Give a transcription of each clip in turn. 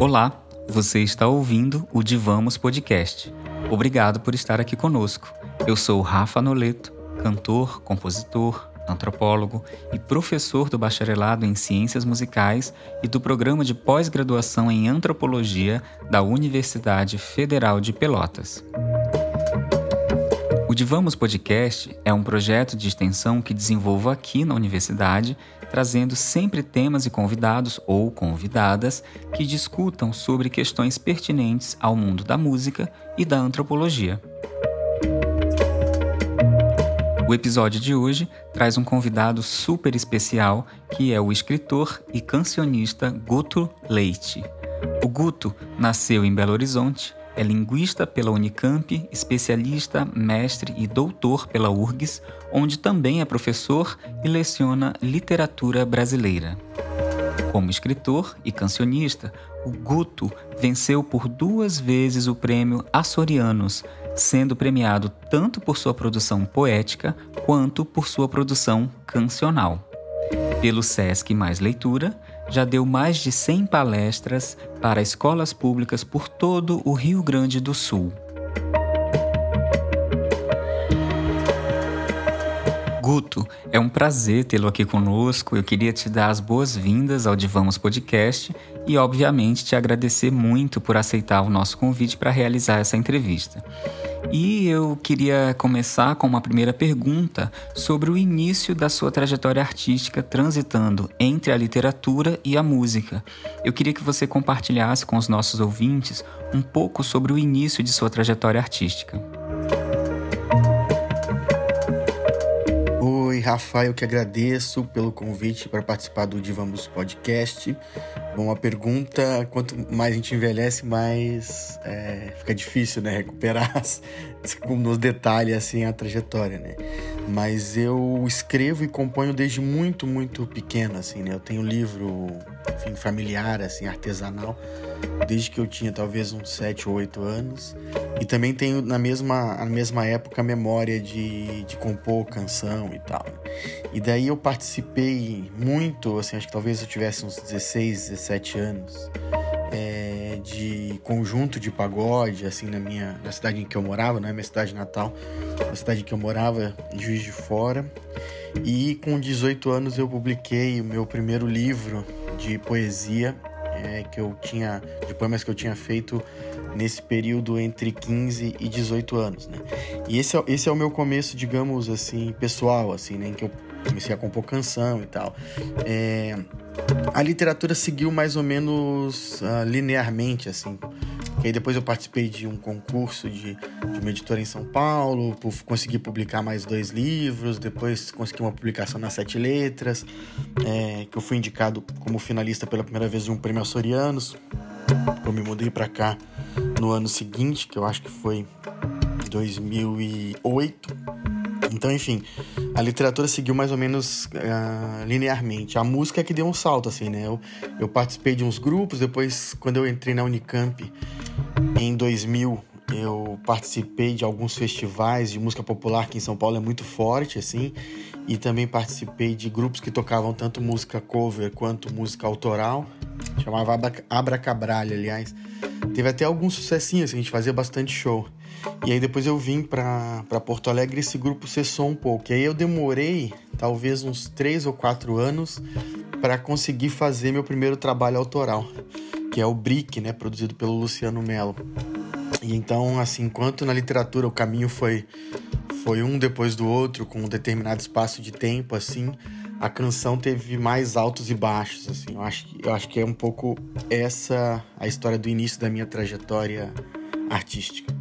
Olá, você está ouvindo o Divamos Podcast. Obrigado por estar aqui conosco. Eu sou Rafa Noleto, cantor, compositor, antropólogo e professor do bacharelado em Ciências Musicais e do programa de pós-graduação em Antropologia da Universidade Federal de Pelotas. O Divamos Podcast é um projeto de extensão que desenvolvo aqui na universidade, trazendo sempre temas e convidados ou convidadas que discutam sobre questões pertinentes ao mundo da música e da antropologia. O episódio de hoje traz um convidado super especial, que é o escritor e cancionista Guto Leite. O Guto nasceu em Belo Horizonte, é linguista pela Unicamp, especialista, mestre e doutor pela URGS, onde também é professor e leciona literatura brasileira. Como escritor e cancionista, o Guto venceu por duas vezes o prêmio Açorianos, sendo premiado tanto por sua produção poética quanto por sua produção cancional. Pelo SESC Mais Leitura, já deu mais de 100 palestras para escolas públicas por todo o Rio Grande do Sul. Guto, é um prazer tê-lo aqui conosco. Eu queria te dar as boas-vindas ao Divamos Podcast e, obviamente, te agradecer muito por aceitar o nosso convite para realizar essa entrevista. E eu queria começar com uma primeira pergunta sobre o início da sua trajetória artística transitando entre a literatura e a música. Eu queria que você compartilhasse com os nossos ouvintes um pouco sobre o início de sua trajetória artística. Rafa, eu que agradeço pelo convite para participar do Divamos Podcast. Bom, a pergunta: quanto mais a gente envelhece, mais é, fica difícil, né? Recuperar nos detalhes assim a trajetória, né? Mas eu escrevo e componho desde muito, muito pequeno, assim, né? Eu tenho um livro, enfim, familiar, assim, artesanal, desde que eu tinha talvez uns 7 ou 8 anos. E também tenho na mesma, na mesma época a memória de, de compor canção e tal. E daí eu participei muito, assim, acho que talvez eu tivesse uns 16, 17 anos, é, de conjunto de pagode, assim, na minha na cidade em que eu morava, não é minha cidade natal, na cidade em que eu morava, em Juiz de Fora. E com 18 anos eu publiquei o meu primeiro livro de poesia, é, que eu tinha, de poemas que eu tinha feito nesse período entre 15 e 18 anos, né? E esse é, esse é o meu começo, digamos assim, pessoal, assim, né? Em que eu comecei a compor canção e tal. É, a literatura seguiu mais ou menos uh, linearmente, assim. E aí depois eu participei de um concurso de, de uma editora em São Paulo, consegui publicar mais dois livros, depois consegui uma publicação nas Sete Letras, é, que eu fui indicado como finalista pela primeira vez de um prêmio Açorianos. Eu me mudei para cá no ano seguinte, que eu acho que foi 2008. Então, enfim, a literatura seguiu mais ou menos uh, linearmente. A música é que deu um salto, assim, né? Eu, eu participei de uns grupos, depois, quando eu entrei na Unicamp em 2000, eu participei de alguns festivais de música popular que em São Paulo é muito forte, assim, e também participei de grupos que tocavam tanto música cover quanto música autoral. Chamava Abracabralha, aliás. Teve até alguns sucessinhos, assim, a gente fazia bastante show. E aí depois eu vim para Porto Alegre e esse grupo cessou um pouco. E aí eu demorei talvez uns três ou quatro anos para conseguir fazer meu primeiro trabalho autoral, que é o Brick, né, produzido pelo Luciano Mello. E então, assim, enquanto na literatura o caminho foi foi um depois do outro, com um determinado espaço de tempo, assim, a canção teve mais altos e baixos, assim. Eu acho, eu acho que é um pouco essa a história do início da minha trajetória artística.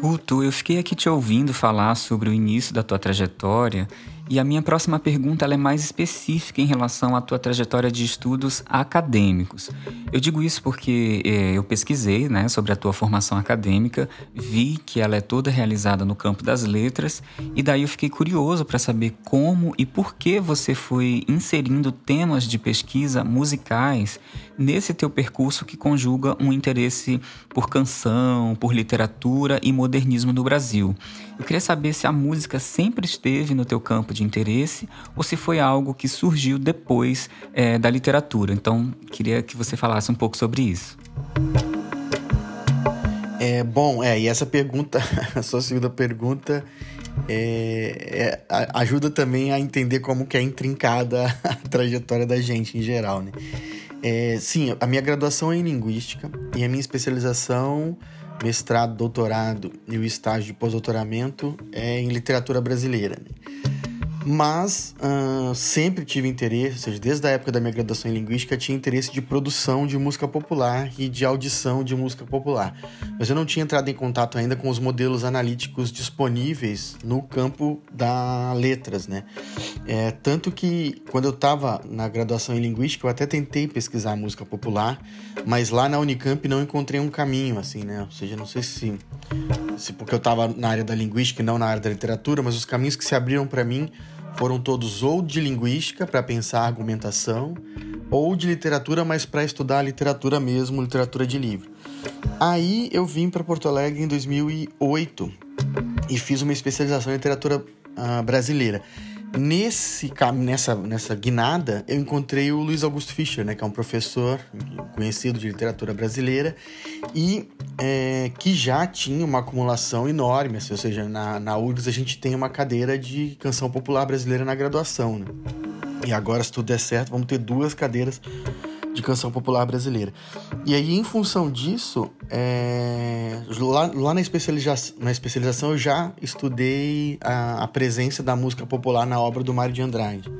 Guto, eu fiquei aqui te ouvindo falar sobre o início da tua trajetória e a minha próxima pergunta é mais específica em relação à tua trajetória de estudos acadêmicos. Eu digo isso porque é, eu pesquisei né, sobre a tua formação acadêmica, vi que ela é toda realizada no campo das letras, e daí eu fiquei curioso para saber como e por que você foi inserindo temas de pesquisa musicais nesse teu percurso que conjuga um interesse por canção, por literatura e modernismo no Brasil. Eu queria saber se a música sempre esteve no teu campo de interesse ou se foi algo que surgiu depois é, da literatura. Então, queria que você falasse um pouco sobre isso. É, bom, é, e essa pergunta, a sua segunda pergunta, é, é, ajuda também a entender como que é intrincada a trajetória da gente em geral, né? É, sim, a minha graduação é em Linguística e a minha especialização, mestrado, doutorado e o estágio de pós-doutoramento é em Literatura Brasileira. Né? Mas uh, sempre tive interesse, ou seja, desde a época da minha graduação em Linguística, tinha interesse de produção de música popular e de audição de música popular. Mas eu não tinha entrado em contato ainda com os modelos analíticos disponíveis no campo da letras, né? É, tanto que quando eu estava na graduação em Linguística, eu até tentei pesquisar música popular, mas lá na Unicamp não encontrei um caminho, assim, né? Ou seja, não sei se, se porque eu estava na área da Linguística e não na área da literatura, mas os caminhos que se abriram para mim foram todos ou de linguística para pensar a argumentação, ou de literatura, mas para estudar a literatura mesmo, literatura de livro. Aí eu vim para Porto Alegre em 2008 e fiz uma especialização em literatura uh, brasileira. Nesse, nessa, nessa guinada, eu encontrei o Luiz Augusto Fischer, né, que é um professor conhecido de literatura brasileira e é, que já tinha uma acumulação enorme, assim, ou seja, na, na URGS a gente tem uma cadeira de canção popular brasileira na graduação. Né? E agora, se tudo der certo, vamos ter duas cadeiras de canção popular brasileira. E aí, em função disso, é, lá, lá na, especialização, na especialização eu já estudei a, a presença da música popular na obra do Mário de Andrade.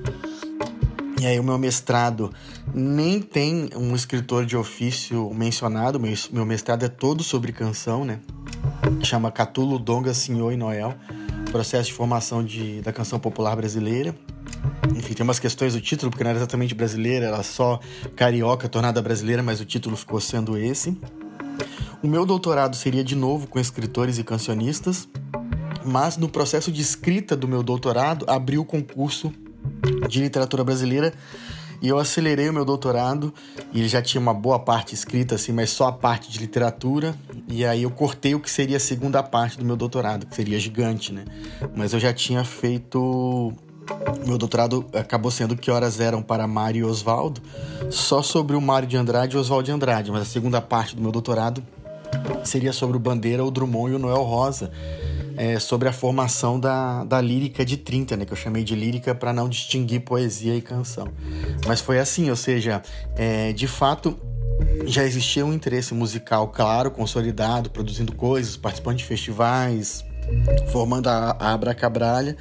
E aí o meu mestrado nem tem um escritor de ofício mencionado, meu, meu mestrado é todo sobre canção, né? Chama Catulo, Donga, Senhor e Noel, processo de formação de, da canção popular brasileira. Enfim, tem umas questões do título, porque não era exatamente brasileira, era só carioca, tornada brasileira, mas o título ficou sendo esse. O meu doutorado seria de novo com escritores e cancionistas, mas no processo de escrita do meu doutorado abriu o concurso de literatura brasileira e eu acelerei o meu doutorado e já tinha uma boa parte escrita assim, mas só a parte de literatura e aí eu cortei o que seria a segunda parte do meu doutorado, que seria gigante, né? Mas eu já tinha feito meu doutorado acabou sendo Que Horas Eram para Mário e Oswaldo, só sobre o Mário de Andrade e Oswaldo de Andrade, mas a segunda parte do meu doutorado seria sobre o Bandeira, o Drummond e o Noel Rosa, é, sobre a formação da, da lírica de 30, né, que eu chamei de lírica para não distinguir poesia e canção. Mas foi assim, ou seja, é, de fato já existia um interesse musical claro, consolidado, produzindo coisas, participando de festivais, formando a, Abra Cabralha,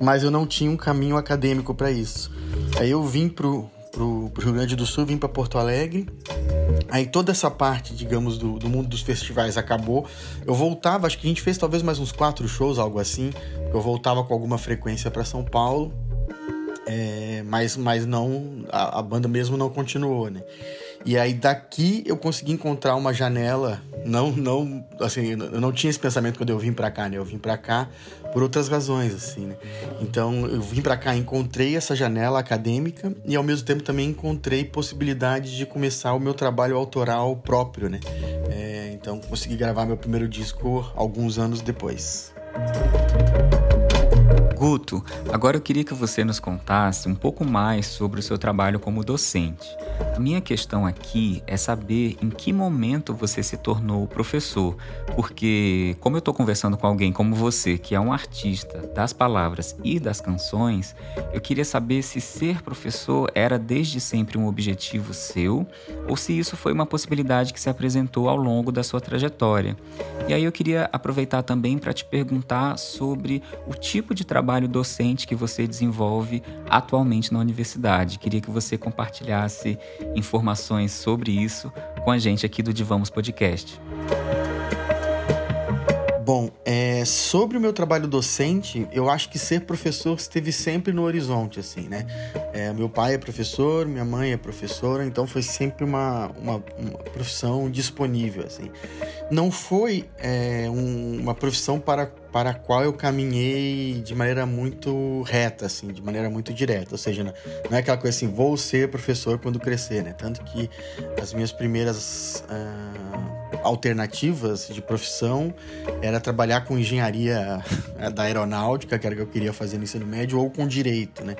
mas eu não tinha um caminho acadêmico para isso. Aí eu vim pro, pro, pro, Rio Grande do Sul, vim para Porto Alegre. Aí toda essa parte, digamos, do, do, mundo dos festivais acabou. Eu voltava, acho que a gente fez talvez mais uns quatro shows, algo assim. Eu voltava com alguma frequência para São Paulo. É, mas, mas não, a, a banda mesmo não continuou, né? E aí daqui eu consegui encontrar uma janela, não não assim, eu não tinha esse pensamento quando eu vim para cá, né? Eu vim para cá por outras razões assim, né? Então eu vim para cá, encontrei essa janela acadêmica e ao mesmo tempo também encontrei possibilidade de começar o meu trabalho autoral próprio, né? É, então consegui gravar meu primeiro disco alguns anos depois. Guto, agora eu queria que você nos contasse um pouco mais sobre o seu trabalho como docente. A minha questão aqui é saber em que momento você se tornou professor, porque, como eu estou conversando com alguém como você, que é um artista das palavras e das canções, eu queria saber se ser professor era desde sempre um objetivo seu ou se isso foi uma possibilidade que se apresentou ao longo da sua trajetória. E aí eu queria aproveitar também para te perguntar sobre o tipo de trabalho trabalho docente que você desenvolve atualmente na universidade. Queria que você compartilhasse informações sobre isso com a gente aqui do Divamos Podcast. Bom, é, sobre o meu trabalho docente, eu acho que ser professor esteve sempre no horizonte, assim, né? É, meu pai é professor, minha mãe é professora, então foi sempre uma, uma, uma profissão disponível, assim. Não foi é, um, uma profissão para, para a qual eu caminhei de maneira muito reta, assim, de maneira muito direta, ou seja, não é aquela coisa assim, vou ser professor quando crescer, né? Tanto que as minhas primeiras... Uh, alternativas de profissão era trabalhar com engenharia da aeronáutica, que era o que eu queria fazer no ensino médio, ou com direito, né?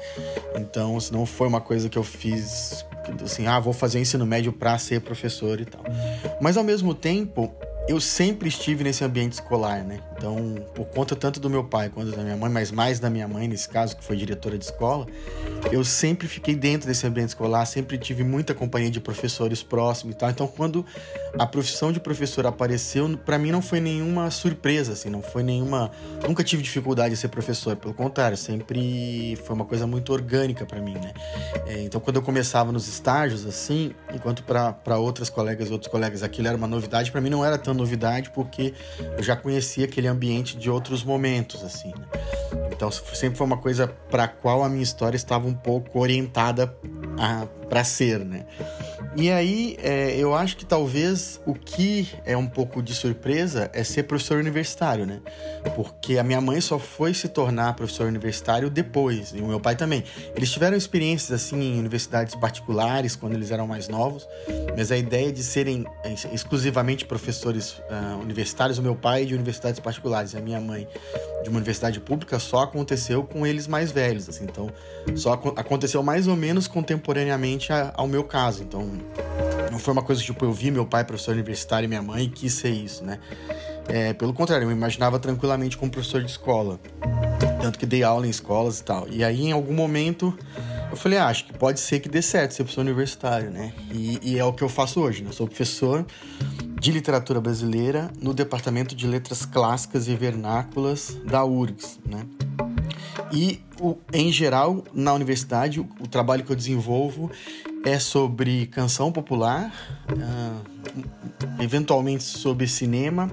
Então, se não foi uma coisa que eu fiz assim, ah, vou fazer ensino médio para ser professor e tal. Mas ao mesmo tempo, eu sempre estive nesse ambiente escolar, né? Então, por conta tanto do meu pai quanto da minha mãe, mas mais da minha mãe nesse caso, que foi diretora de escola, eu sempre fiquei dentro desse ambiente escolar, sempre tive muita companhia de professores próximos e tal. Então, quando a profissão de professor apareceu, para mim não foi nenhuma surpresa, assim, não foi nenhuma. Nunca tive dificuldade de ser professor, pelo contrário, sempre foi uma coisa muito orgânica para mim, né? É, então, quando eu começava nos estágios, assim, enquanto para outras colegas, outros colegas aquilo era uma novidade, para mim não era tão novidade porque eu já conhecia aquele ambiente de outros momentos, assim. Né? Então sempre foi uma coisa para qual a minha história estava um pouco orientada para ser, né? E aí, é, eu acho que talvez o que é um pouco de surpresa é ser professor universitário, né? Porque a minha mãe só foi se tornar professor universitário depois, e o meu pai também. Eles tiveram experiências, assim, em universidades particulares, quando eles eram mais novos, mas a ideia de serem é, exclusivamente professores uh, universitários, o meu pai de universidades particulares a minha mãe de uma universidade pública, só aconteceu com eles mais velhos, assim. Então, só aconteceu mais ou menos contemporaneamente ao meu caso. Então, não foi uma coisa que tipo, eu vi meu pai professor universitário e minha mãe e quis ser isso, né? É, pelo contrário, eu me imaginava tranquilamente como professor de escola. Tanto que dei aula em escolas e tal. E aí, em algum momento, eu falei, ah, acho que pode ser que dê certo ser professor universitário, né? E, e é o que eu faço hoje, né? Eu sou professor de literatura brasileira no departamento de letras clássicas e vernáculas da URGS, né? E, o, em geral, na universidade, o, o trabalho que eu desenvolvo é sobre canção popular, uh, eventualmente sobre cinema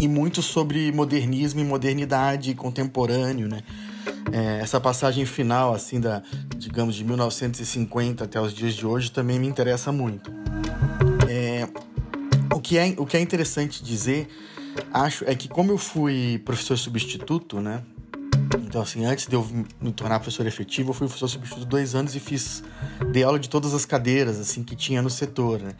e muito sobre modernismo e modernidade contemporâneo, né? É, essa passagem final, assim, da, digamos, de 1950 até os dias de hoje também me interessa muito. É, o, que é, o que é interessante dizer, acho, é que como eu fui professor substituto, né? Então, assim, antes de eu me tornar professor efetivo, eu fui professor substituto dois anos e fiz, dei aula de todas as cadeiras, assim, que tinha no setor, né?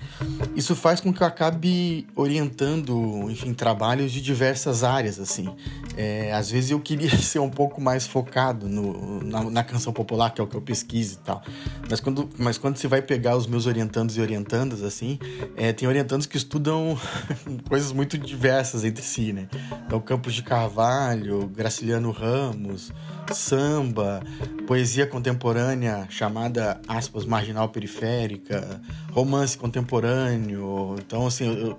Isso faz com que eu acabe orientando, enfim, trabalhos de diversas áreas, assim. É, às vezes eu queria ser um pouco mais focado no, na, na, canção popular, que é o que eu pesquiso e tal. Mas quando, mas quando você vai pegar os meus orientandos e orientandas, assim, é, tem orientandos que estudam coisas muito diversas entre si, né? Então, Campos de Carvalho, Graciliano Ramos, samba, poesia contemporânea chamada, aspas, marginal periférica, romance contemporâneo. Então, assim, eu,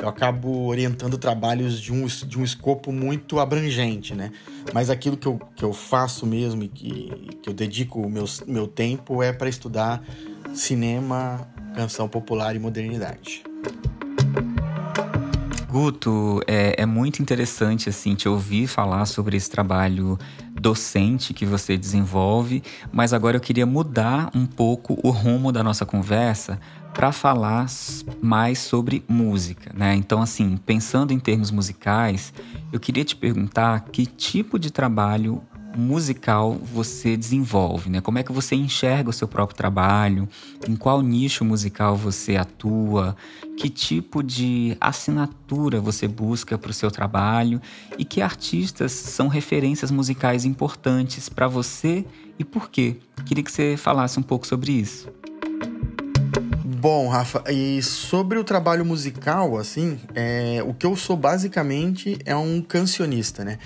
eu acabo orientando trabalhos de um, de um escopo muito abrangente, né? Mas aquilo que eu, que eu faço mesmo e que, que eu dedico o meu, meu tempo é para estudar cinema, canção popular e modernidade. Guto, é, é, muito interessante assim te ouvir falar sobre esse trabalho docente que você desenvolve, mas agora eu queria mudar um pouco o rumo da nossa conversa para falar mais sobre música, né? Então, assim, pensando em termos musicais, eu queria te perguntar que tipo de trabalho musical você desenvolve, né? Como é que você enxerga o seu próprio trabalho? Em qual nicho musical você atua? Que tipo de assinatura você busca para o seu trabalho? E que artistas são referências musicais importantes para você e por quê? Queria que você falasse um pouco sobre isso. Bom, Rafa, e sobre o trabalho musical, assim, é, o que eu sou basicamente é um cancionista, né?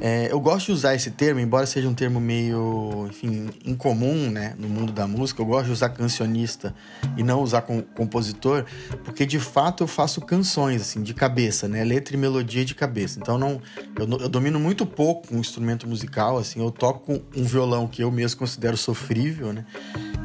É, eu gosto de usar esse termo, embora seja um termo meio, enfim, incomum, né, no mundo da música, eu gosto de usar cancionista e não usar com, compositor, porque de fato eu faço canções, assim, de cabeça, né? Letra e melodia de cabeça. Então não, eu, eu domino muito pouco um instrumento musical, assim, eu toco um violão que eu mesmo considero sofrível, né?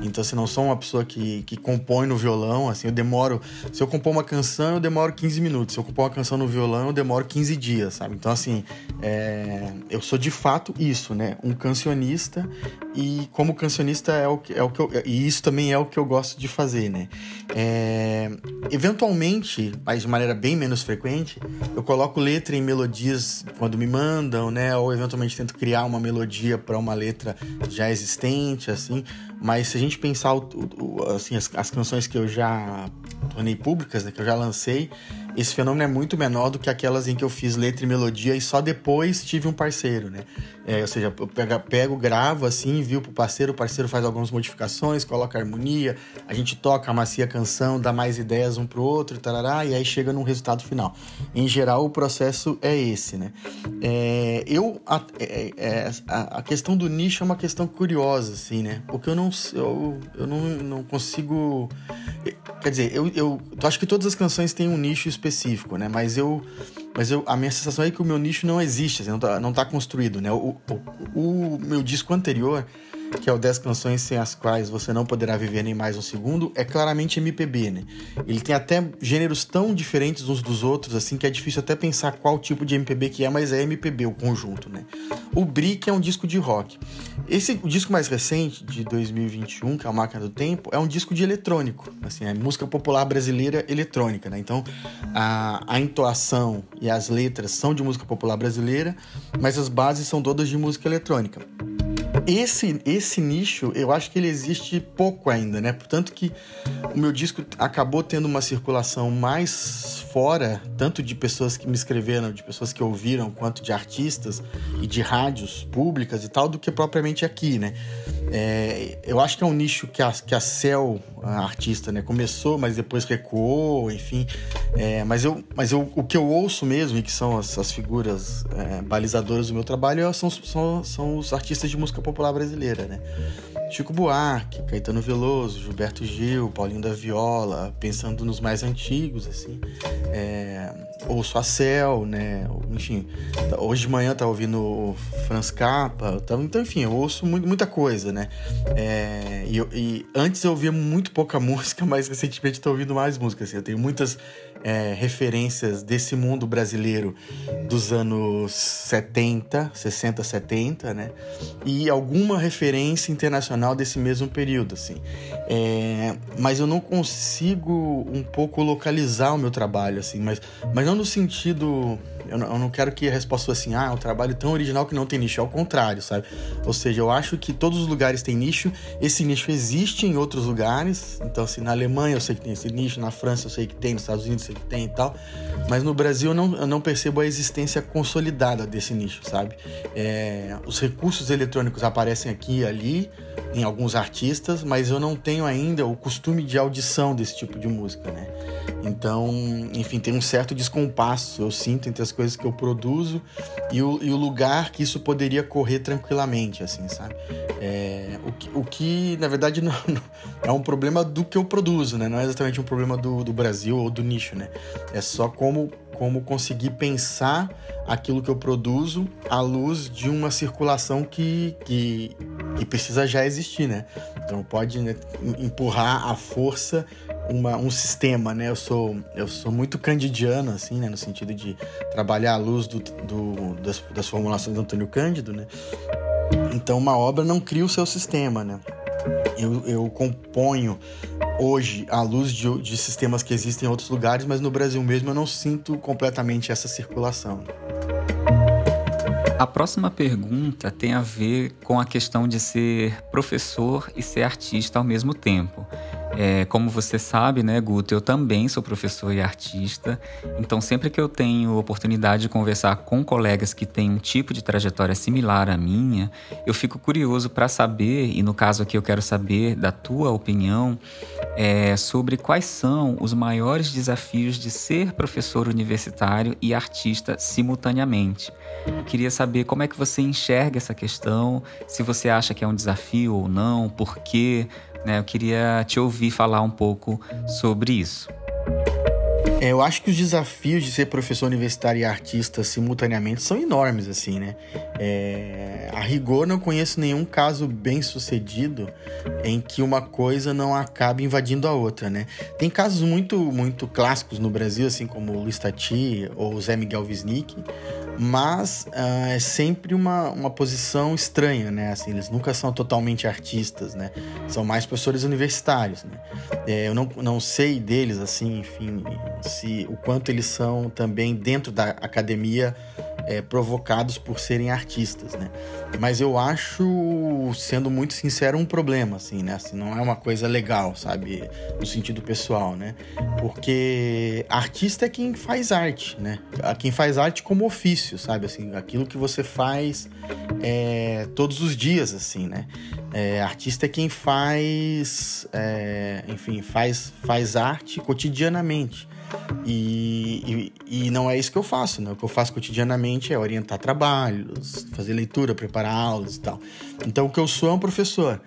Então, assim, não sou uma pessoa que, que compõe no violão, assim, eu demoro... Se eu compor uma canção, eu demoro 15 minutos. Se eu compor uma canção no violão, eu demoro 15 dias, sabe? Então, assim, é, eu sou de fato isso, né? Um cancionista e como cancionista é o que, é o que eu... E isso também é o que eu gosto de fazer, né? É, eventualmente, mas de maneira bem menos frequente, eu coloco letra em melodias quando me mandam, né? Ou eventualmente tento criar uma melodia para uma letra já existente, assim. Mas se a gente pensar o, o, assim, as, as, canções que eu já tornei públicas, né, que eu já lancei, esse fenômeno é muito menor do que aquelas em que eu fiz letra e melodia e só depois tive um parceiro, né? É, ou seja, eu pego, pego, gravo assim, envio pro parceiro, o parceiro faz algumas modificações, coloca harmonia, a gente toca, amacia a canção, dá mais ideias um pro outro, tarará, e aí chega num resultado final. Em geral, o processo é esse, né? É, eu, a, é, é, a, questão do nicho é uma questão curiosa, assim, né? Porque eu não, eu, eu não, não consigo... Quer dizer, eu, eu, eu acho que todas as canções têm um nicho específico, né? Mas eu mas eu, a minha sensação é que o meu nicho não existe, assim, não, tá, não tá construído, né? O, o, o meu disco anterior que é o 10 canções sem as quais você não poderá viver nem mais um segundo, é claramente MPB, né? Ele tem até gêneros tão diferentes uns dos outros, assim, que é difícil até pensar qual tipo de MPB que é, mas é MPB o conjunto, né? O Brick é um disco de rock. Esse o disco mais recente, de 2021, que é a Máquina do Tempo, é um disco de eletrônico, assim, é música popular brasileira eletrônica, né? Então, a, a entoação e as letras são de música popular brasileira, mas as bases são todas de música eletrônica esse, esse nicho, eu acho que ele existe pouco ainda, né? Portanto que o meu disco acabou tendo uma circulação mais fora, tanto de pessoas que me escreveram, de pessoas que ouviram, quanto de artistas e de rádios públicas e tal, do que propriamente aqui, né? É, eu acho que é um nicho que a, que a Cel, a artista, né, começou, mas depois recuou, enfim. É, mas eu, mas eu, o que eu ouço mesmo, e que são as, as figuras é, balizadoras do meu trabalho, são, são, são os artistas de música popular brasileira, né? Chico Buarque, Caetano Veloso, Gilberto Gil, Paulinho da Viola, pensando nos mais antigos, assim. É, ouço a Cel, né? Enfim, hoje de manhã tá ouvindo Franz Capa, tá, então, enfim, eu ouço muito, muita coisa, né? É, e, e, antes eu ouvia muito pouca música, mas recentemente tô ouvindo mais música, assim. Eu tenho muitas é, referências desse mundo brasileiro dos anos 70, 60, 70, né? E alguma referência internacional desse mesmo período, assim. É, mas eu não consigo um pouco localizar o meu trabalho, assim, mas, mas não no sentido eu não, eu não quero que a resposta fosse assim, ah, é um trabalho tão original que não tem nicho. É o contrário, sabe? Ou seja, eu acho que todos os lugares têm nicho, esse nicho existe em outros lugares. Então, assim, na Alemanha eu sei que tem esse nicho, na França eu sei que tem, nos Estados Unidos eu sei que tem e tal. Mas no Brasil eu não, eu não percebo a existência consolidada desse nicho, sabe? É, os recursos eletrônicos aparecem aqui e ali, em alguns artistas, mas eu não tenho ainda o costume de audição desse tipo de música, né? Então, enfim, tem um certo descompasso, eu sinto, entre as coisas que eu produzo e o, e o lugar que isso poderia correr tranquilamente, assim, sabe? É, o, que, o que, na verdade, não, não, é um problema do que eu produzo, né? Não é exatamente um problema do, do Brasil ou do nicho, né? É só como, como conseguir pensar aquilo que eu produzo à luz de uma circulação que, que, que precisa já existir, né? Então pode né, empurrar a força uma, um sistema, né? Eu sou, eu sou muito candidiano, assim, né? No sentido de trabalhar à luz do, do das, das formulações do Antônio Cândido, né? Então uma obra não cria o seu sistema, né? Eu, eu componho hoje à luz de, de sistemas que existem em outros lugares, mas no Brasil mesmo eu não sinto completamente essa circulação. A próxima pergunta tem a ver com a questão de ser professor e ser artista ao mesmo tempo. É, como você sabe, né, Guto, eu também sou professor e artista, então sempre que eu tenho oportunidade de conversar com colegas que têm um tipo de trajetória similar à minha, eu fico curioso para saber, e no caso aqui eu quero saber da tua opinião, é, sobre quais são os maiores desafios de ser professor universitário e artista simultaneamente. Eu queria saber como é que você enxerga essa questão, se você acha que é um desafio ou não, por quê. Né? Eu queria te ouvir falar um pouco sobre isso. É, eu acho que os desafios de ser professor universitário e artista simultaneamente são enormes, assim, né? É, a rigor, não conheço nenhum caso bem sucedido em que uma coisa não acabe invadindo a outra, né? Tem casos muito, muito clássicos no Brasil, assim como o Luiz Tati ou Zé Miguel Wisnik, mas uh, é sempre uma, uma posição estranha, né? Assim, eles nunca são totalmente artistas, né? São mais professores universitários, né? É, eu não, não sei deles, assim, enfim, se o quanto eles são também dentro da academia é, provocados por serem artistas, né? Mas eu acho, sendo muito sincero, um problema, assim, né? Assim, não é uma coisa legal, sabe? No sentido pessoal, né? Porque artista é quem faz arte, né? Quem faz arte como ofício, sabe? Assim, aquilo que você faz é, todos os dias, assim, né? É, artista é quem faz, é, enfim, faz, faz arte cotidianamente. E, e, e, não é isso que eu faço, né? O que eu faço cotidianamente é orientar trabalhos, fazer leitura, preparar aulas e tal. Então o que eu sou é um professor.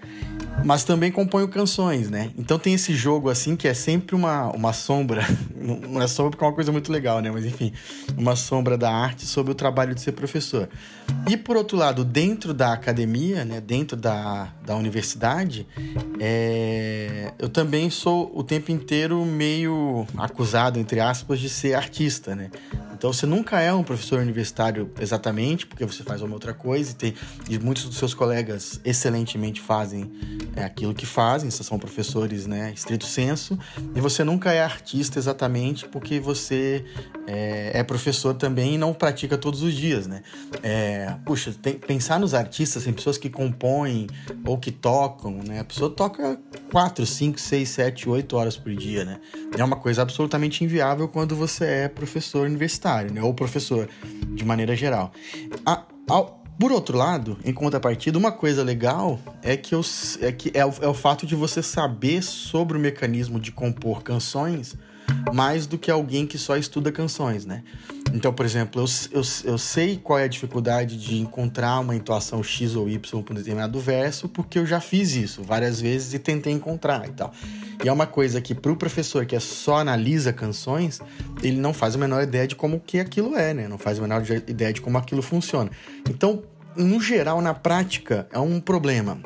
Mas também componho canções, né? Então tem esse jogo assim que é sempre uma, uma sombra. Não é sombra porque é uma coisa muito legal, né? Mas enfim, uma sombra da arte sobre o trabalho de ser professor. E por outro lado, dentro da academia, né? Dentro da, da universidade, é... eu também sou o tempo inteiro meio acusado, entre aspas, de ser artista, né? Então você nunca é um professor universitário exatamente, porque você faz uma outra coisa e, tem, e muitos dos seus colegas excelentemente fazem é, aquilo que fazem, são professores, né, estrito senso, e você nunca é artista exatamente porque você é, é professor também e não pratica todos os dias, né? É, puxa, tem, pensar nos artistas, em pessoas que compõem ou que tocam, né? A pessoa toca 4, 5, 6, 7, 8 horas por dia, né? É uma coisa absolutamente inviável quando você é professor universitário, né? Ou professor, de maneira geral. A, a, por outro lado, em contrapartida, uma coisa legal é que, eu, é, que é, o, é o fato de você saber sobre o mecanismo de compor canções mais do que alguém que só estuda canções, né? Então, por exemplo, eu, eu, eu sei qual é a dificuldade de encontrar uma entoação X ou Y para um determinado verso, porque eu já fiz isso várias vezes e tentei encontrar e tal. E é uma coisa que para o professor que é só analisa canções, ele não faz a menor ideia de como que aquilo é, né? Não faz a menor ideia de como aquilo funciona. Então, no geral, na prática, é um problema.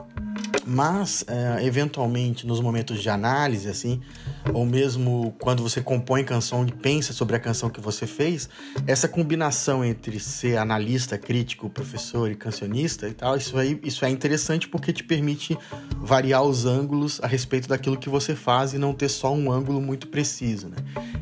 Mas, é, eventualmente, nos momentos de análise, assim, ou mesmo quando você compõe canção e pensa sobre a canção que você fez, essa combinação entre ser analista, crítico, professor e cancionista e tal, isso aí isso é interessante porque te permite variar os ângulos a respeito daquilo que você faz e não ter só um ângulo muito preciso, né?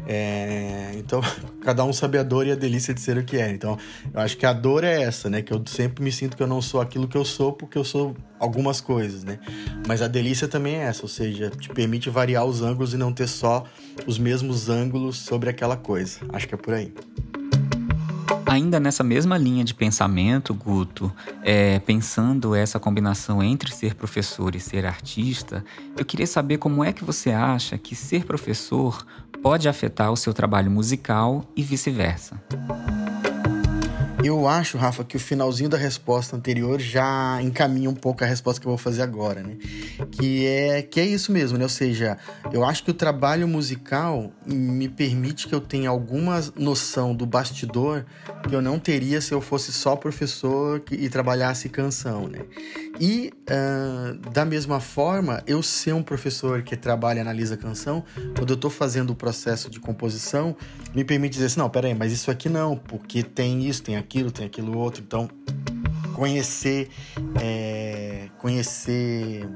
É, então, cada um sabe a dor e a delícia de ser o que é. Então, eu acho que a dor é essa, né? Que eu sempre me sinto que eu não sou aquilo que eu sou porque eu sou algumas coisas, né? Mas a delícia também é essa, ou seja, te permite variar os ângulos e não ter só os mesmos ângulos sobre aquela coisa. Acho que é por aí. Ainda nessa mesma linha de pensamento, Guto, é, pensando essa combinação entre ser professor e ser artista, eu queria saber como é que você acha que ser professor pode afetar o seu trabalho musical e vice-versa. Eu acho, Rafa, que o finalzinho da resposta anterior já encaminha um pouco a resposta que eu vou fazer agora, né? Que é, que é isso mesmo, né? Ou seja, eu acho que o trabalho musical me permite que eu tenha alguma noção do bastidor que eu não teria se eu fosse só professor e trabalhasse canção, né? E, uh, da mesma forma, eu ser um professor que trabalha e analisa canção, quando eu estou fazendo o processo de composição, me permite dizer assim, não, peraí, mas isso aqui não, porque tem isso, tem aquilo, tem aquilo outro. Então, conhecer, é, conhecer,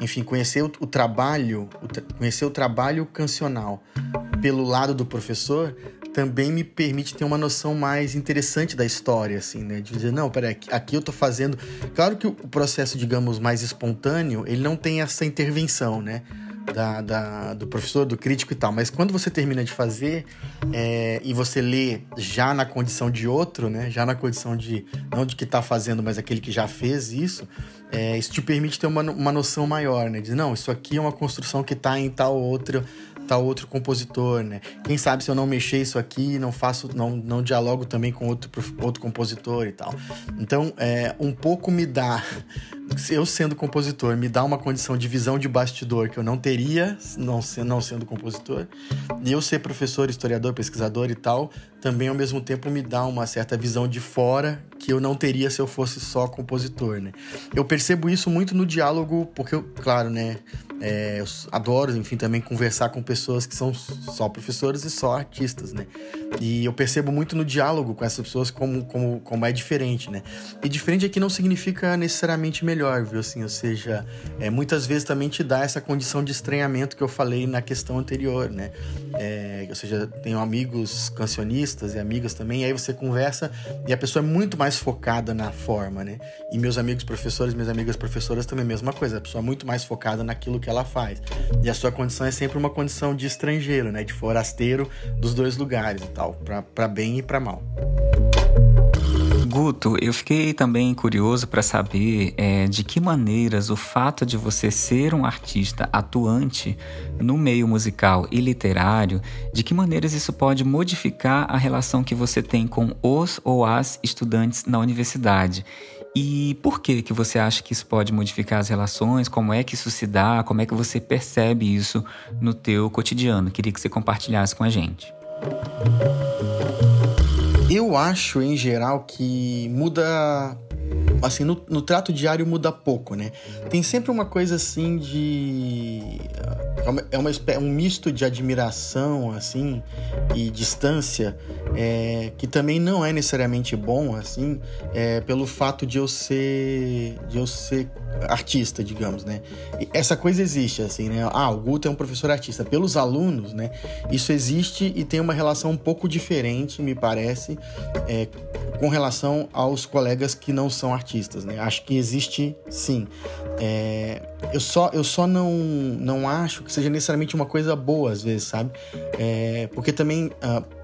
enfim, conhecer o, o trabalho, o, conhecer o trabalho cancional pelo lado do professor também me permite ter uma noção mais interessante da história, assim, né? De dizer, não, peraí, aqui eu tô fazendo. Claro que o processo, digamos, mais espontâneo, ele não tem essa intervenção, né? da, da, do professor, do crítico e tal. Mas quando você termina de fazer é, e você lê já na condição de outro, né? Já na condição de não de que está fazendo, mas aquele que já fez isso, é, isso te permite ter uma, uma noção maior, né? De não, isso aqui é uma construção que está em tal outro tal outro compositor, né? Quem sabe se eu não mexer isso aqui, não faço, não, não dialogo também com outro, outro compositor e tal. Então, é, um pouco me dá eu sendo compositor, me dá uma condição de visão de bastidor que eu não teria não, não sendo compositor. E eu ser professor, historiador, pesquisador e tal, também ao mesmo tempo me dá uma certa visão de fora que eu não teria se eu fosse só compositor, né? Eu percebo isso muito no diálogo, porque eu, claro, né, é, eu adoro, enfim, também conversar com pessoas que são só professores e só artistas, né? E eu percebo muito no diálogo com essas pessoas como, como, como é diferente, né? E diferente aqui não significa necessariamente melhor, viu? Assim, ou seja, é, muitas vezes também te dá essa condição de estranhamento que eu falei na questão anterior, né? É, ou seja, tenho amigos cancionistas e amigas também, e aí você conversa e a pessoa é muito mais focada na forma, né? E meus amigos professores, minhas amigas professoras também a mesma coisa, a pessoa é muito mais focada naquilo que ela faz. E a sua condição é sempre uma condição de estrangeiro, né? De forasteiro dos dois lugares e tal, para bem e para mal. Guto, eu fiquei também curioso para saber é, de que maneiras o fato de você ser um artista atuante no meio musical e literário, de que maneiras isso pode modificar a relação que você tem com os ou as estudantes na universidade. E por que que você acha que isso pode modificar as relações? Como é que isso se dá? Como é que você percebe isso no teu cotidiano? Queria que você compartilhasse com a gente. Eu acho, em geral, que muda. Assim, no, no, trato diário muda pouco, né? Tem sempre uma coisa assim de. É, uma, é um misto de admiração, assim, e distância, é, que também não é necessariamente bom, assim, é, pelo fato de eu ser. de eu ser artista, digamos, né? E essa coisa existe, assim, né? Ah, o Guto é um professor artista. Pelos alunos, né? Isso existe e tem uma relação um pouco diferente, me parece, é, com relação aos colegas que não são artistas, né? Acho que existe, sim. É, eu só, eu só não, não acho que seja necessariamente uma coisa boa, às vezes, sabe? É, porque também... Uh,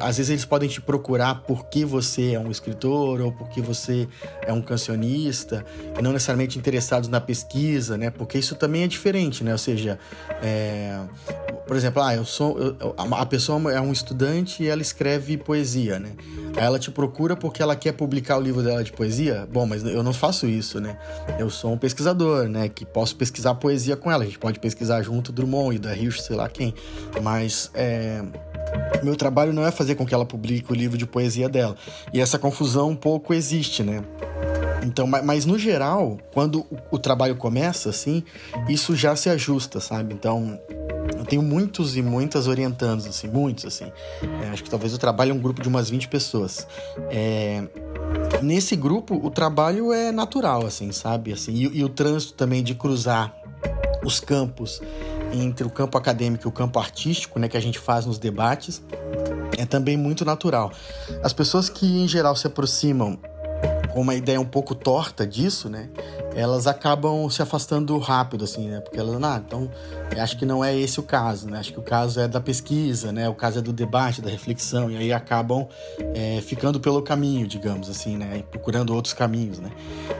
às vezes eles podem te procurar porque você é um escritor ou porque você é um cancionista e não necessariamente interessados na pesquisa, né? Porque isso também é diferente, né? Ou seja, é... por exemplo, ah, eu sou eu, a pessoa é um estudante e ela escreve poesia, né? Aí ela te procura porque ela quer publicar o livro dela de poesia. Bom, mas eu não faço isso, né? Eu sou um pesquisador, né? Que posso pesquisar poesia com ela. A gente pode pesquisar junto Drummond e da Rio, sei lá quem. Mas é meu trabalho não é fazer com que ela publique o livro de poesia dela. E essa confusão um pouco existe, né? Então, mas no geral, quando o, o trabalho começa, assim, isso já se ajusta, sabe? Então, eu tenho muitos e muitas orientandos, assim, muitos, assim. É, acho que talvez eu trabalhe um grupo de umas 20 pessoas. É, nesse grupo, o trabalho é natural, assim, sabe? Assim, e, e o trânsito também de cruzar os campos entre o campo acadêmico e o campo artístico, né, que a gente faz nos debates, é também muito natural. As pessoas que em geral se aproximam com uma ideia um pouco torta disso, né? Elas acabam se afastando rápido, assim, né? Porque elas, ah, então, acho que não é esse o caso, né? Acho que o caso é da pesquisa, né? O caso é do debate, da reflexão, e aí acabam é, ficando pelo caminho, digamos assim, né? Procurando outros caminhos, né?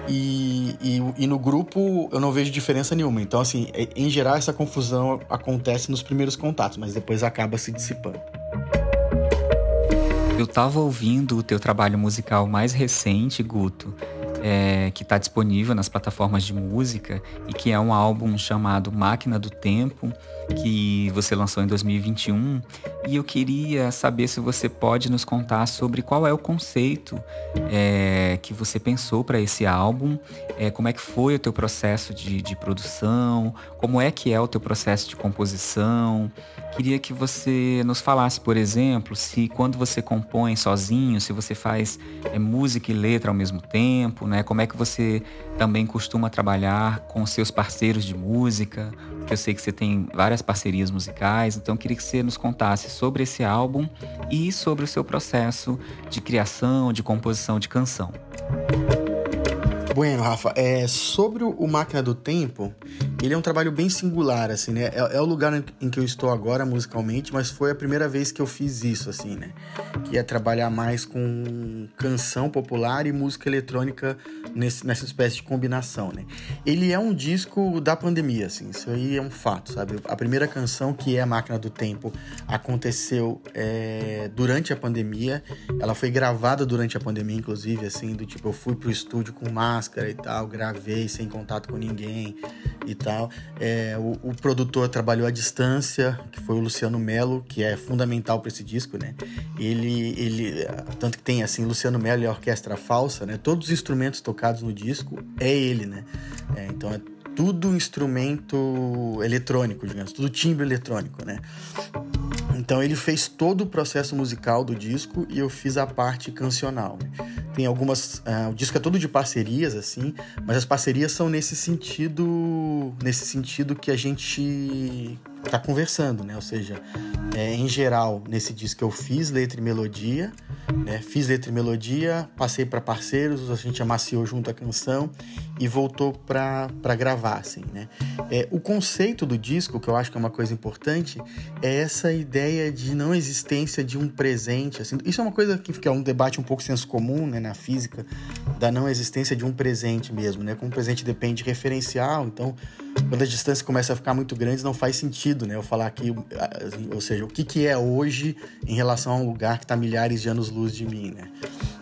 E, e, e no grupo eu não vejo diferença nenhuma. Então, assim, em geral, essa confusão acontece nos primeiros contatos, mas depois acaba se dissipando. Eu tava ouvindo o teu trabalho musical mais recente, Guto, é, que está disponível nas plataformas de música e que é um álbum chamado Máquina do Tempo, que você lançou em 2021. E eu queria saber se você pode nos contar sobre qual é o conceito é, que você pensou para esse álbum, é, como é que foi o teu processo de, de produção, como é que é o teu processo de composição. Queria que você nos falasse, por exemplo, se quando você compõe sozinho, se você faz é, música e letra ao mesmo tempo, né? Como é que você também costuma trabalhar com seus parceiros de música? Porque eu sei que você tem várias parcerias musicais, então queria que você nos contasse sobre esse álbum e sobre o seu processo de criação, de composição de canção. Bueno, Rafa, é, sobre o Máquina do Tempo, ele é um trabalho bem singular, assim, né? É, é, o lugar em que eu estou agora musicalmente, mas foi a primeira vez que eu fiz isso, assim, né? Que é trabalhar mais com canção popular e música eletrônica nesse, nessa espécie de combinação, né? Ele é um disco da pandemia, assim, isso aí é um fato, sabe? A primeira canção, que é a Máquina do Tempo, aconteceu é, durante a pandemia. Ela foi gravada durante a pandemia, inclusive, assim, do tipo, eu fui pro estúdio com máscara, máscara e tal, gravei sem contato com ninguém e tal. É, o, o, produtor trabalhou à distância, que foi o Luciano Melo, que é fundamental para esse disco, né? Ele, ele, tanto que tem assim, Luciano Melo e a orquestra falsa, né? Todos os instrumentos tocados no disco é ele, né? É, então é tudo instrumento eletrônico, digamos, tudo timbre eletrônico, né? Então ele fez todo o processo musical do disco e eu fiz a parte cancional. Tem algumas, uh, o disco é todo de parcerias assim, mas as parcerias são nesse sentido, nesse sentido que a gente tá conversando, né? Ou seja, é, em geral, nesse disco eu fiz letra e melodia, né? Fiz letra e melodia, passei para parceiros, a gente amaciou junto a canção e voltou para gravar, assim, né? É, o conceito do disco, que eu acho que é uma coisa importante, é essa ideia de não existência de um presente, assim. Isso é uma coisa que, que é um debate um pouco senso comum, né, na física, da não existência de um presente mesmo, né? Como um presente depende de referencial, então quando a distância começa a ficar muito grande, não faz sentido, né? Eu falar aqui, ou seja, o que, que é hoje em relação a um lugar que está milhares de anos-luz de mim, né?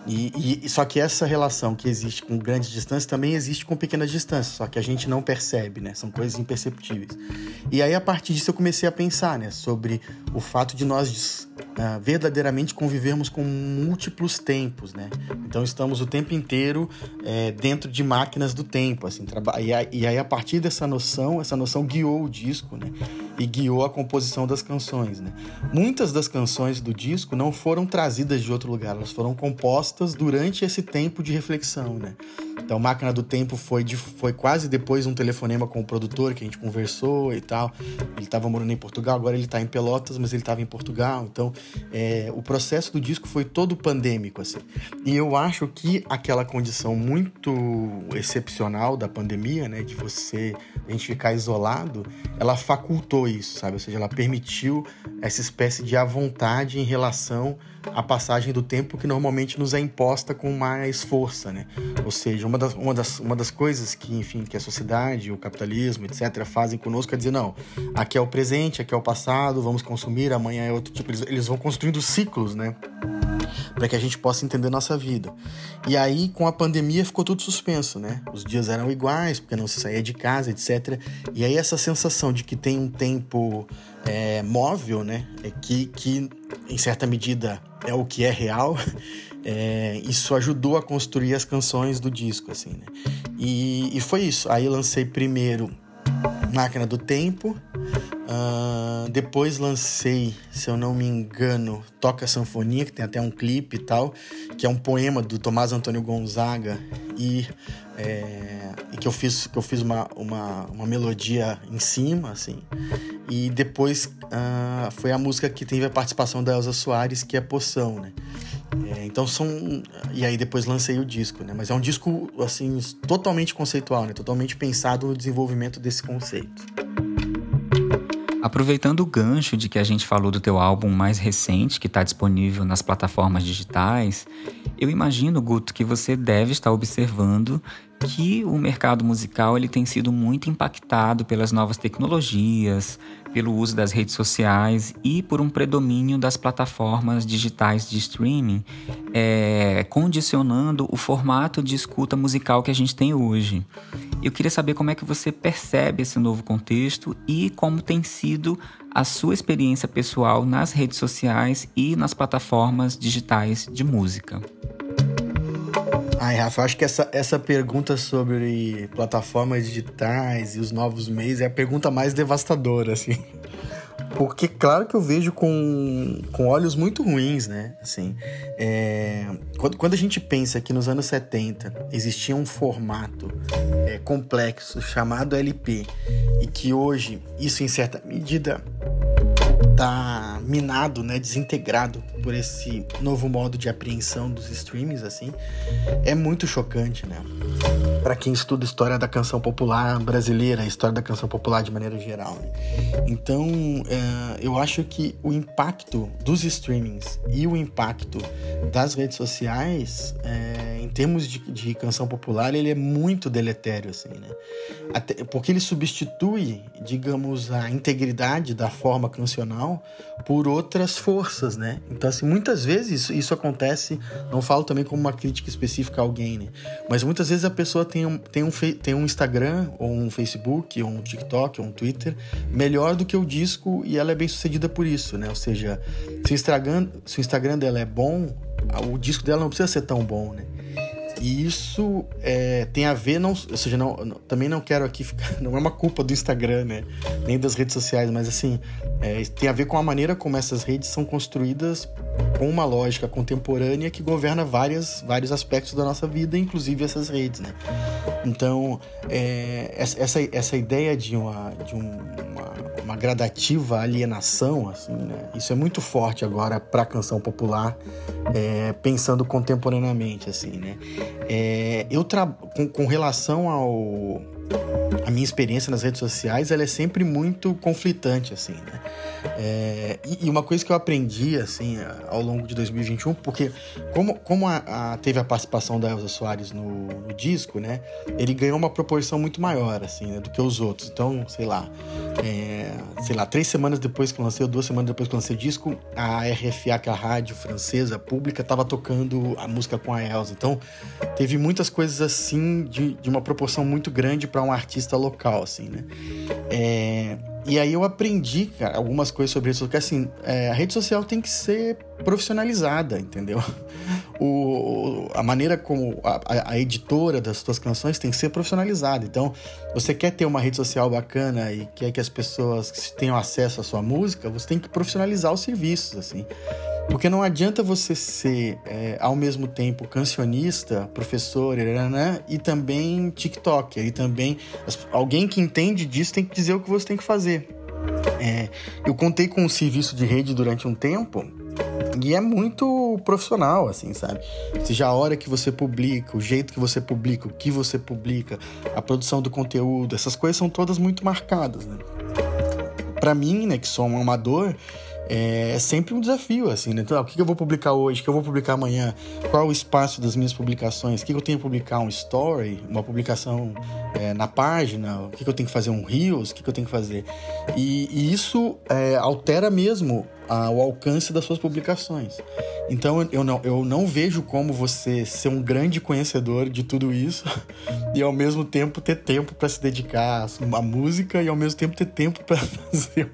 E, e, só que essa relação que existe com grandes distâncias também existe com pequenas distâncias, só que a gente não percebe, né? São coisas imperceptíveis. E aí a partir disso eu comecei a pensar, né, sobre o fato de nós uh, verdadeiramente convivermos com múltiplos tempos, né? Então estamos o tempo inteiro é, dentro de máquinas do tempo, assim. E aí, e aí a partir dessa noção, essa noção guiou o disco, né? E guiou a composição das canções, né? Muitas das canções do disco não foram trazidas de outro lugar, elas foram compostas durante esse tempo de reflexão, né? Então, Máquina do Tempo foi, de, foi quase depois um telefonema com o produtor que a gente conversou e tal. Ele estava morando em Portugal, agora ele está em Pelotas, mas ele estava em Portugal. Então, é, o processo do disco foi todo pandêmico, assim. E eu acho que aquela condição muito excepcional da pandemia, né, de você, a gente ficar isolado, ela facultou isso, sabe? Ou seja, ela permitiu essa espécie de à vontade em relação à passagem do tempo que normalmente nos é imposta com mais força, né? Ou seja, uma das, uma das, uma das coisas que, enfim, que a sociedade, o capitalismo, etc., fazem conosco é dizer, não, aqui é o presente, aqui é o passado, vamos consumir, amanhã é outro tipo. Eles, eles vão construindo ciclos, né? Para que a gente possa entender nossa vida. E aí, com a pandemia, ficou tudo suspenso, né? Os dias eram iguais, porque não se saía de casa, etc. E aí, essa sensação de que tem um tempo é, móvel, né? É que, que, em certa medida, é o que é real. É, isso ajudou a construir as canções do disco, assim, né? E, e foi isso. Aí lancei primeiro Máquina do Tempo, Uh, depois lancei, se eu não me engano, Toca Sanfonia, que tem até um clipe e tal, que é um poema do Tomás Antônio Gonzaga e, é, e que eu fiz, que eu fiz uma, uma, uma melodia em cima, assim. E depois uh, foi a música que teve a participação da Elza Soares, que é Poção, né? É, então são. E aí depois lancei o disco, né? Mas é um disco, assim, totalmente conceitual, né? Totalmente pensado no desenvolvimento desse conceito. Aproveitando o gancho de que a gente falou do teu álbum mais recente, que está disponível nas plataformas digitais, eu imagino, Guto, que você deve estar observando que o mercado musical ele tem sido muito impactado pelas novas tecnologias, pelo uso das redes sociais e por um predomínio das plataformas digitais de streaming, é, condicionando o formato de escuta musical que a gente tem hoje. Eu queria saber como é que você percebe esse novo contexto e como tem sido a sua experiência pessoal nas redes sociais e nas plataformas digitais de música. Ai, Rafa, acho que essa, essa pergunta sobre plataformas digitais e os novos meios é a pergunta mais devastadora, assim. Porque, claro que eu vejo com, com olhos muito ruins, né? Assim, é, quando, quando a gente pensa que nos anos 70 existia um formato é, complexo chamado LP e que hoje isso, em certa medida, tá minado, né, desintegrado por esse novo modo de apreensão dos streams assim, é muito chocante, né? Para quem estuda história da canção popular brasileira, história da canção popular de maneira geral. Né? Então, é, eu acho que o impacto dos streamings e o impacto das redes sociais, é, em termos de, de, canção popular, ele é muito deletério, assim, né? Até, porque ele substitui, digamos, a integridade da forma cancional por outras forças, né? Então, assim, muitas vezes isso, isso acontece, não falo também como uma crítica específica a alguém, né? Mas muitas vezes a pessoa tem um, tem um, tem um Instagram, ou um Facebook, ou um TikTok, ou um Twitter, melhor do que o disco e ela é bem sucedida por isso, né? Ou seja, se o Instagram, se o Instagram dela é bom, o disco dela não precisa ser tão bom, né? E isso é, tem a ver, não, ou seja, não, não, também não quero aqui ficar. Não é uma culpa do Instagram, né? Nem das redes sociais, mas assim, é, tem a ver com a maneira como essas redes são construídas com uma lógica contemporânea que governa várias, vários aspectos da nossa vida, inclusive essas redes, né? Então, é, essa, essa ideia de uma, de um, uma, uma gradativa alienação, assim, né? Isso é muito forte agora para a canção popular, é, pensando contemporaneamente, assim, né? É, eu tra... com, com relação ao a minha experiência nas redes sociais ela é sempre muito conflitante assim né? É, e, uma coisa que eu aprendi assim ao longo de 2021 porque como, como a, a, teve a participação da Elza Soares no, no, disco né ele ganhou uma proporção muito maior assim né, do que os outros. Então sei lá é, sei lá três semanas depois que eu lancei ou duas semanas depois que eu lancei o disco a RFA que é a rádio francesa pública estava tocando a música com a Elza. Então teve muitas coisas assim de, de uma proporção muito grande para um artista local, assim, né? É, e aí eu aprendi, cara, algumas coisas sobre isso, porque assim, é, a rede social tem que ser profissionalizada, entendeu? O, a maneira como a, a, editora das suas canções tem que ser profissionalizada. Então, você quer ter uma rede social bacana e quer que as pessoas tenham acesso à sua música, você tem que profissionalizar os serviços, assim. Porque não adianta você ser, é, ao mesmo tempo, cancionista, professor, e também TikToker, e também alguém que entende disso tem que dizer o que você tem que fazer. É, eu contei com um serviço de rede durante um tempo e é muito profissional, assim, sabe? Seja a hora que você publica, o jeito que você publica, o que você publica, a produção do conteúdo, essas coisas são todas muito marcadas, né? Para mim, né, que sou um amador, é, é sempre um desafio, assim, né? Então, o que eu vou publicar hoje, o que eu vou publicar amanhã, qual o espaço das minhas publicações, o que eu tenho que publicar um story, uma publicação é, na página, o que eu tenho que fazer um reels, o que eu tenho que fazer. E, e isso é, altera mesmo a, o alcance das suas publicações. Então eu não, eu não vejo como você ser um grande conhecedor de tudo isso e ao mesmo tempo ter tempo para se dedicar à música e ao mesmo tempo ter tempo para fazer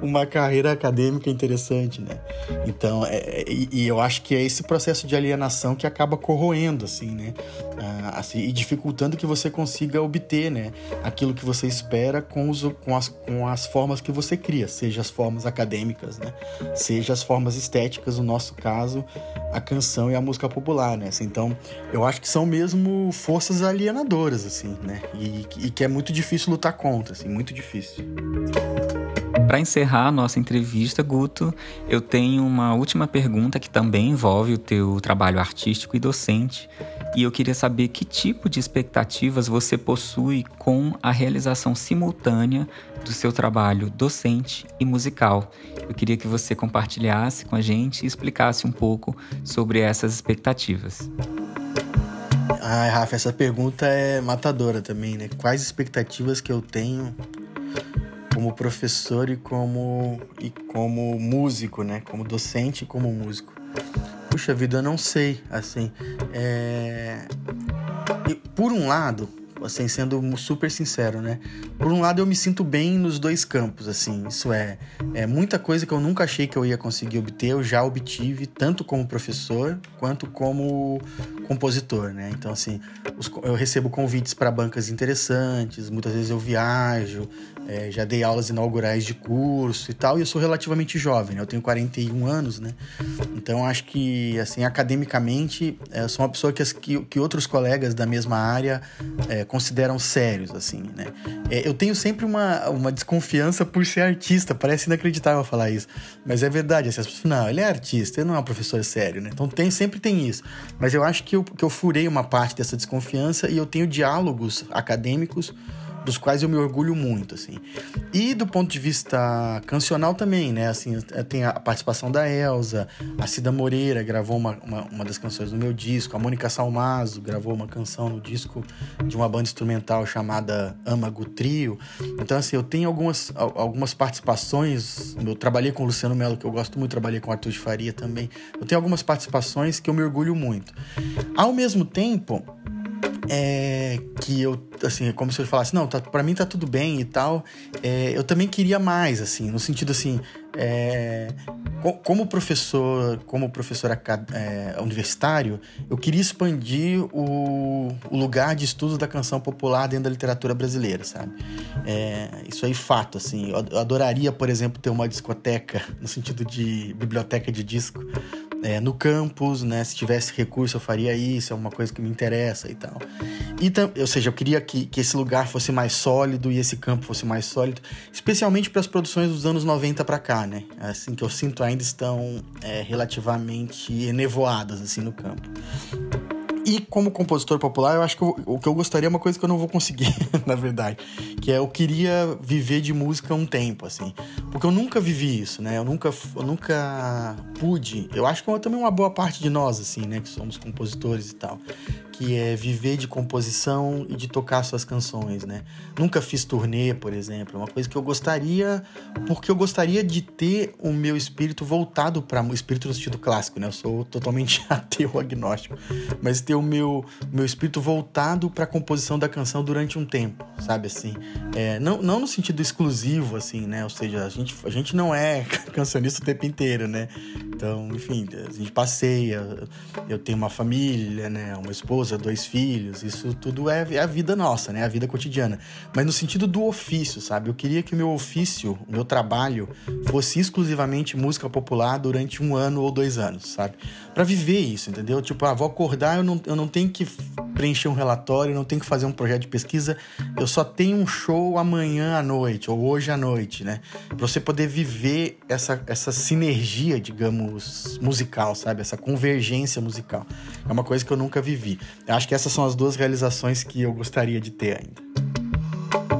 uma carreira acadêmica interessante, né? Então, é, e, e, eu acho que é esse processo de alienação que acaba corroendo, assim, né? Ah, assim, e dificultando que você consiga obter, né? Aquilo que você espera com, os, com, as, com as formas que você cria, seja as formas acadêmicas, né? Seja as formas estéticas, no nosso caso, a canção e a música popular, né? Assim, então, eu acho que são mesmo forças alienadoras, assim, né? E, e que é muito difícil lutar contra, assim, muito difícil. Para encerrar a nossa entrevista, Guto, eu tenho uma última pergunta que também envolve o teu trabalho artístico e docente. E eu queria saber que tipo de expectativas você possui com a realização simultânea do seu trabalho docente e musical. Eu queria que você compartilhasse com a gente e explicasse um pouco sobre essas expectativas. Ai, Rafa, essa pergunta é matadora também, né? Quais expectativas que eu tenho como professor e como, e como músico, né? Como docente e como músico. Puxa vida, eu não sei, assim. É... por um lado, assim, sendo super sincero, né? Por um lado, eu me sinto bem nos dois campos, assim. Isso é, é muita coisa que eu nunca achei que eu ia conseguir obter, eu já obtive, tanto como professor quanto como compositor, né? Então, assim, os, eu recebo convites para bancas interessantes, muitas vezes eu viajo, é, já dei aulas inaugurais de curso e tal, e eu sou relativamente jovem, né? eu tenho 41 anos, né? Então acho que, assim, academicamente, é, sou uma pessoa que, que, que outros colegas da mesma área é, consideram sérios, assim, né? É, eu tenho sempre uma, uma desconfiança por ser artista, parece inacreditável falar isso, mas é verdade, assim, as pessoas não, ele é artista, ele não é um professor sério, né? Então tem, sempre tem isso, mas eu acho que eu, que eu furei uma parte dessa desconfiança e eu tenho diálogos acadêmicos dos quais eu me orgulho muito, assim. E do ponto de vista cancional também, né? Assim, tem a participação da Elsa, a Cida Moreira gravou uma, uma, uma, das canções do meu disco, a Mônica Salmazo gravou uma canção no disco de uma banda instrumental chamada Amago Trio. Então, assim, eu tenho algumas, algumas participações, eu trabalhei com o Luciano Melo, que eu gosto muito, trabalhei com o Arthur de Faria também. Eu tenho algumas participações que eu me orgulho muito. Ao mesmo tempo, é que eu, assim, é como se eu falasse, não, tá, para mim tá tudo bem e tal. É, eu também queria mais, assim, no sentido assim, é, como professor, como professor é, universitário, eu queria expandir o, o, lugar de estudos da canção popular dentro da literatura brasileira, sabe? É, isso aí, fato, assim. Eu adoraria, por exemplo, ter uma discoteca, no sentido de biblioteca de disco, é, no campus, né? Se tivesse recurso, eu faria isso, é uma coisa que me interessa e tal. E, ou seja, eu queria que, que esse lugar fosse mais sólido e esse campo fosse mais sólido, especialmente para as produções dos anos 90 para cá, né? Assim, que eu sinto ainda estão é, relativamente enevoadas, assim, no campo. E como compositor popular, eu acho que eu, o que eu gostaria é uma coisa que eu não vou conseguir, na verdade. Que é eu queria viver de música um tempo, assim. Porque eu nunca vivi isso, né? Eu nunca, eu nunca pude. Eu acho que é também uma boa parte de nós, assim, né? Que somos compositores e tal que é viver de composição e de tocar suas canções, né? Nunca fiz turnê, por exemplo, é uma coisa que eu gostaria, porque eu gostaria de ter o meu espírito voltado para o espírito no sentido clássico, né? Eu sou totalmente ateu, agnóstico, mas ter o meu meu espírito voltado para a composição da canção durante um tempo, sabe assim? É, não, não no sentido exclusivo, assim, né? Ou seja, a gente, a gente não é cancionista o tempo inteiro, né? Então, enfim, a gente passeia, eu tenho uma família, né? Uma esposa esposa, dois filhos, isso tudo é, é a vida nossa, né? A vida cotidiana. Mas no sentido do ofício, sabe? Eu queria que o meu ofício, o meu trabalho, fosse exclusivamente música popular durante um ano ou dois anos, sabe? Para viver isso, entendeu? Tipo, ah, vou acordar, eu não, eu não tenho que preencher um relatório, não tenho que fazer um projeto de pesquisa, eu só tenho um show amanhã à noite, ou hoje à noite, né? Pra você poder viver essa, essa sinergia, digamos, musical, sabe? Essa convergência musical. É uma coisa que eu nunca vivi. Eu acho que essas são as duas realizações que eu gostaria de ter ainda.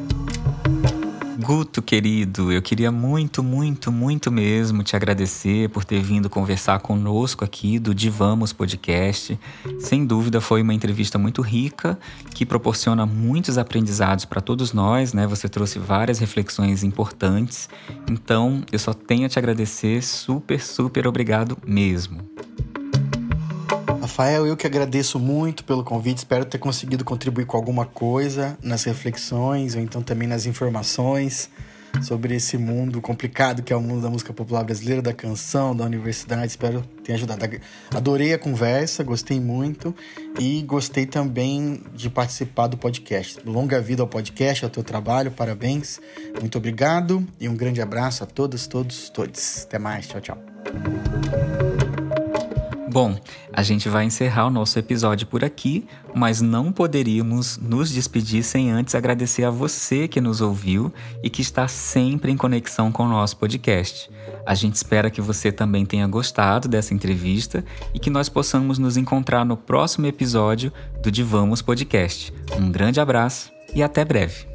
Guto, querido, eu queria muito, muito, muito mesmo te agradecer por ter vindo conversar conosco aqui do Divamos Podcast. Sem dúvida foi uma entrevista muito rica, que proporciona muitos aprendizados para todos nós, né? Você trouxe várias reflexões importantes. Então, eu só tenho a te agradecer, super, super obrigado mesmo. Rafael, eu que agradeço muito pelo convite. Espero ter conseguido contribuir com alguma coisa nas reflexões ou então também nas informações sobre esse mundo complicado que é o mundo da música popular brasileira, da canção, da universidade. Espero ter ajudado. Adorei a conversa, gostei muito e gostei também de participar do podcast. Longa vida ao podcast, ao teu trabalho, parabéns. Muito obrigado e um grande abraço a todas, todos, todos. Até mais, tchau, tchau. Bom, a gente vai encerrar o nosso episódio por aqui, mas não poderíamos nos despedir sem antes agradecer a você que nos ouviu e que está sempre em conexão com o nosso podcast. A gente espera que você também tenha gostado dessa entrevista e que nós possamos nos encontrar no próximo episódio do Divamos Podcast. Um grande abraço e até breve.